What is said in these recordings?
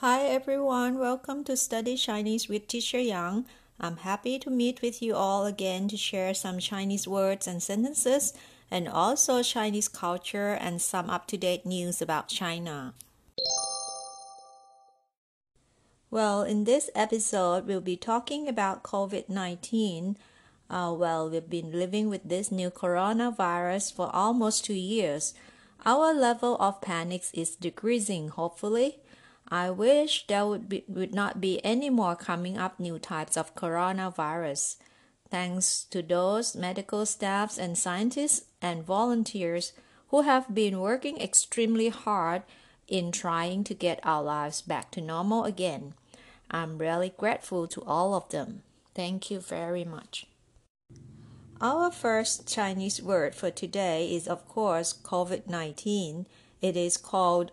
Hi everyone, welcome to Study Chinese with Teacher Yang. I'm happy to meet with you all again to share some Chinese words and sentences and also Chinese culture and some up to date news about China. Well, in this episode, we'll be talking about COVID 19. Uh, well, we've been living with this new coronavirus for almost two years. Our level of panics is decreasing, hopefully. I wish there would, be, would not be any more coming up new types of coronavirus. Thanks to those medical staffs and scientists and volunteers who have been working extremely hard in trying to get our lives back to normal again. I'm really grateful to all of them. Thank you very much. Our first Chinese word for today is, of course, COVID 19. It is called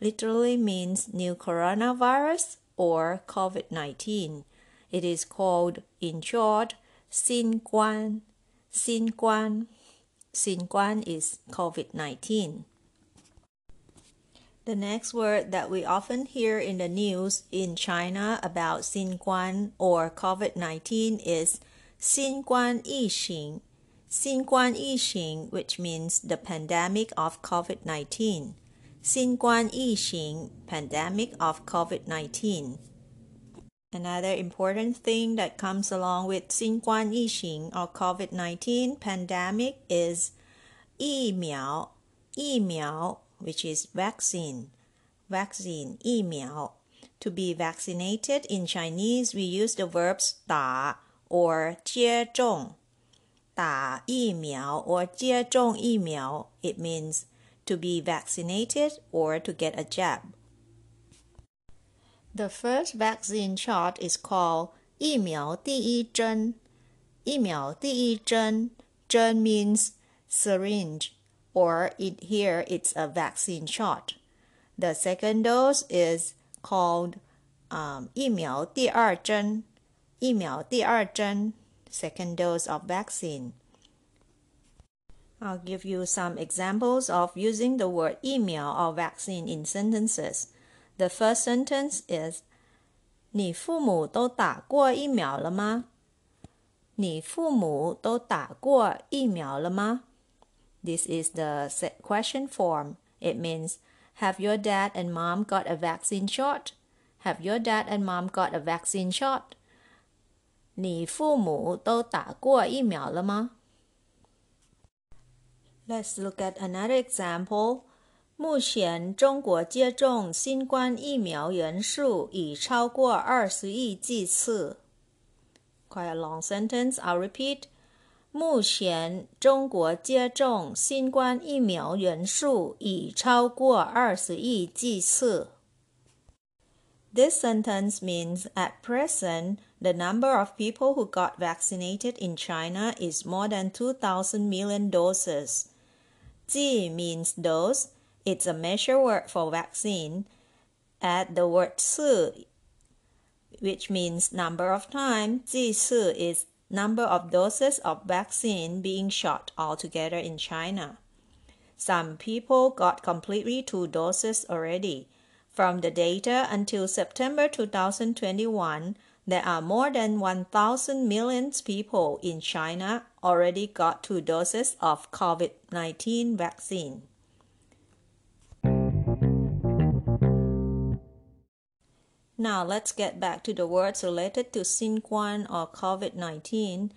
literally means new coronavirus or COVID 19. It is called, in short, Xin Guan. Xin Guan. Xin Guan is COVID 19. The next word that we often hear in the news in China about Xin Guan or COVID 19 is Xin Guan Yiqing. Xin Guan Yiqing, which means the pandemic of COVID 19. Xinguan Yiqing, pandemic of COVID-19. Another important thing that comes along with Xinguan Yiqing or COVID-19 pandemic is 疫苗,疫苗 which is vaccine. Vaccine, 疫苗. To be vaccinated in Chinese, we use the verbs Da or 接种.打疫苗 or 接种疫苗. It means to be vaccinated or to get a jab. The first vaccine shot is called 疫苗第一针.疫苗第一针.针 means syringe or it, here it's a vaccine shot. The second dose is called um, 疫苗第二针.疫苗第二针 second dose of vaccine. I'll give you some examples of using the word 疫苗 or vaccine in sentences. The first sentence is 你父母都打过疫苗了吗？你父母都打过疫苗了吗？This is the question form. It means Have your dad and mom got a vaccine shot? Have your dad and mom got a vaccine shot? 你父母都打过疫苗了吗？？Let's look at another example. 目前中国接种新冠疫苗人数已超过二十亿剂次。Quite a long sentence. I'll repeat. 目前中国接种新冠疫苗人数已超过二十亿剂次。This sentence means at present, the number of people who got vaccinated in China is more than 2,000 million doses. Ji means dose. It's a measure word for vaccine. Add the word ci, which means number of time. Ci is number of doses of vaccine being shot altogether in China. Some people got completely two doses already. From the data until September 2021, there are more than 1,000 million people in China already got two doses of COVID 19 vaccine. Now let's get back to the words related to Xinguan or COVID 19.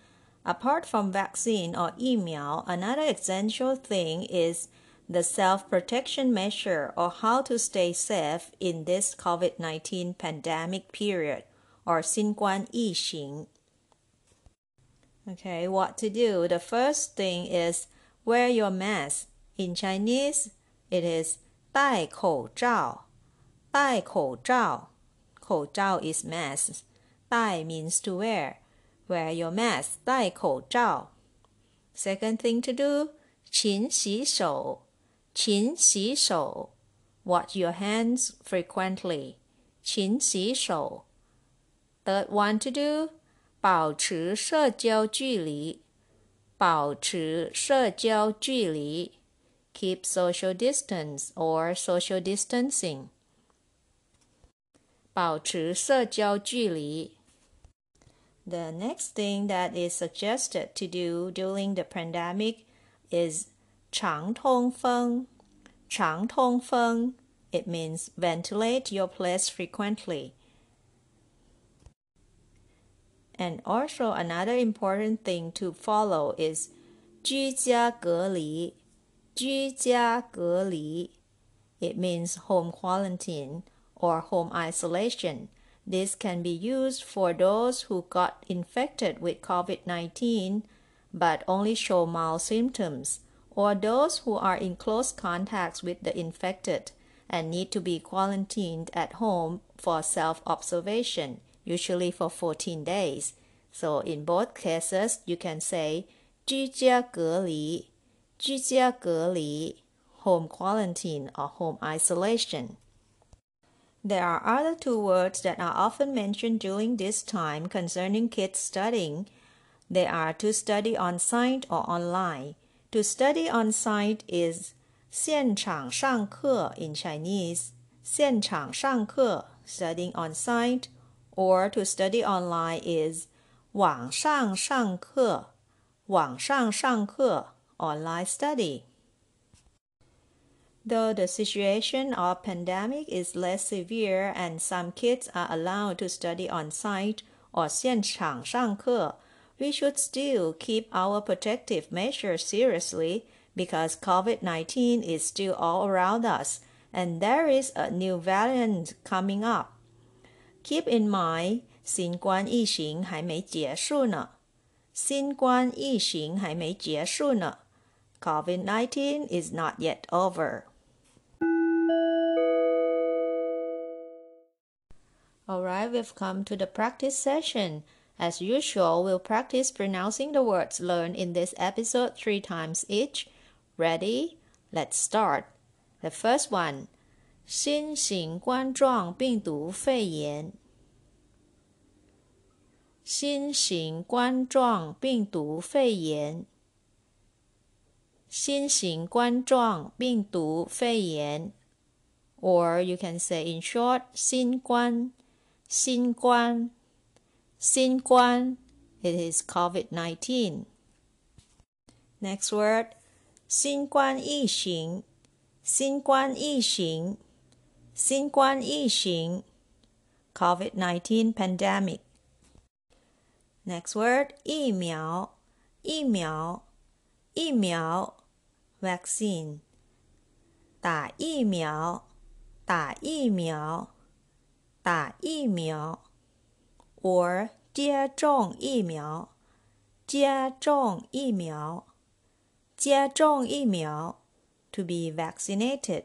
Apart from vaccine or email, another essential thing is the self protection measure or how to stay safe in this COVID 19 pandemic period or 新冠疫情. Okay, what to do? The first thing is wear your mask. In Chinese, it is 戴口罩,戴口罩. 口罩 is mask. 戴 means to wear. Wear your mask. 戴口罩. Second thing to do, 勤洗手.勤洗手. Wash your hands frequently. 勤洗手. Third one to do. 保持社交距离。保持社交距离。Keep social distance or social distancing. 保持社交距离。The next thing that is suggested to do during the pandemic is 常通风。常通风 It means ventilate your place frequently. And also another important thing to follow is 居家隔离。居家隔离 it means home quarantine or home isolation. This can be used for those who got infected with COVID-19 but only show mild symptoms or those who are in close contact with the infected and need to be quarantined at home for self observation, usually for 14 days. So, in both cases, you can say 居家隔离,居家隔离, home quarantine or home isolation. There are other two words that are often mentioned during this time concerning kids studying. They are to study on site or online. To study on site is 现场上课 in Chinese, 现场上课 studying on site, or to study online is 网上上课网上上课 online study. Though the situation of pandemic is less severe and some kids are allowed to study on site or 现场上课, we should still keep our protective measures seriously because COVID 19 is still all around us and there is a new variant coming up. Keep in mind, 新冠疫情还没结束呢。新冠疫情还没结束呢。COVID 19 is not yet over. Alright, we've come to the practice session. As usual, we'll practice pronouncing the words learned in this episode three times each. Ready? Let's start. The first one 新型冠状病毒肺炎。新型冠状病毒肺炎。新型冠状病毒肺炎。Or you can say in short, 新冠，新冠，新冠. It is COVID-19. Next word, 新冠疫情，新冠疫情，新冠疫情，COVID-19 pandemic. Next word 疫苗，疫苗，疫苗，vaccine. 打疫苗，打疫苗，打疫苗，or 接种疫苗，接种疫苗。接种疫苗 to be vaccinated.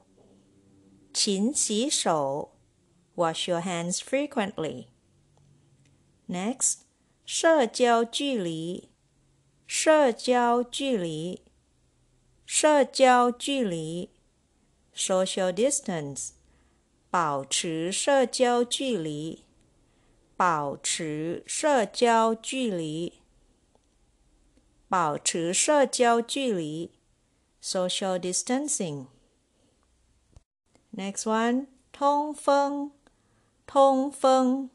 Wash your hands frequently. Next，社交距离，社交距离，社交距离。Social distance，保持社交距离，保持社交距离。保持社交距离 （social distancing）。 Next one，通风，通风，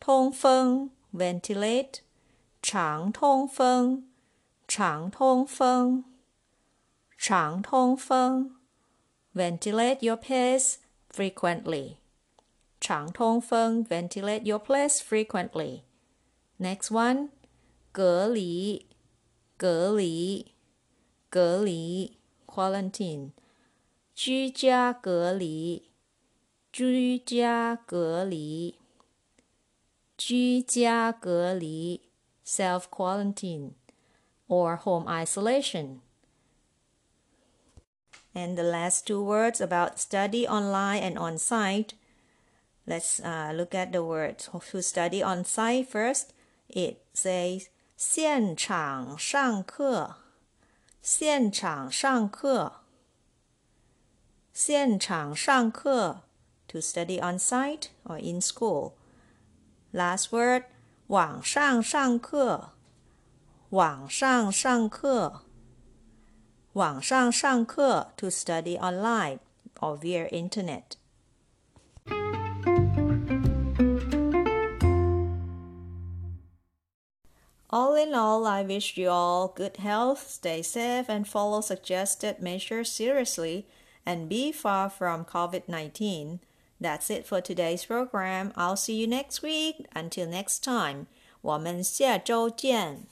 通风 （ventilate），常通风，常通风，常通风 （ventilate your place frequently）。 常通风 ventilate your place frequently. Next one 隔离隔离隔离 quarantine 居家隔离居家隔离居家隔离 self quarantine or home isolation. And the last two words about study online and on site. Let's uh, look at the words to study on site first. It says 现场上课，现场上课， 现场上课 to study on site or in school. Last word 网上上课，网上上课。网上上课 to study online or via internet. All in all, I wish you all good health, stay safe, and follow suggested measures seriously, and be far from COVID 19. That's it for today's program. I'll see you next week. Until next time, 我们下周见。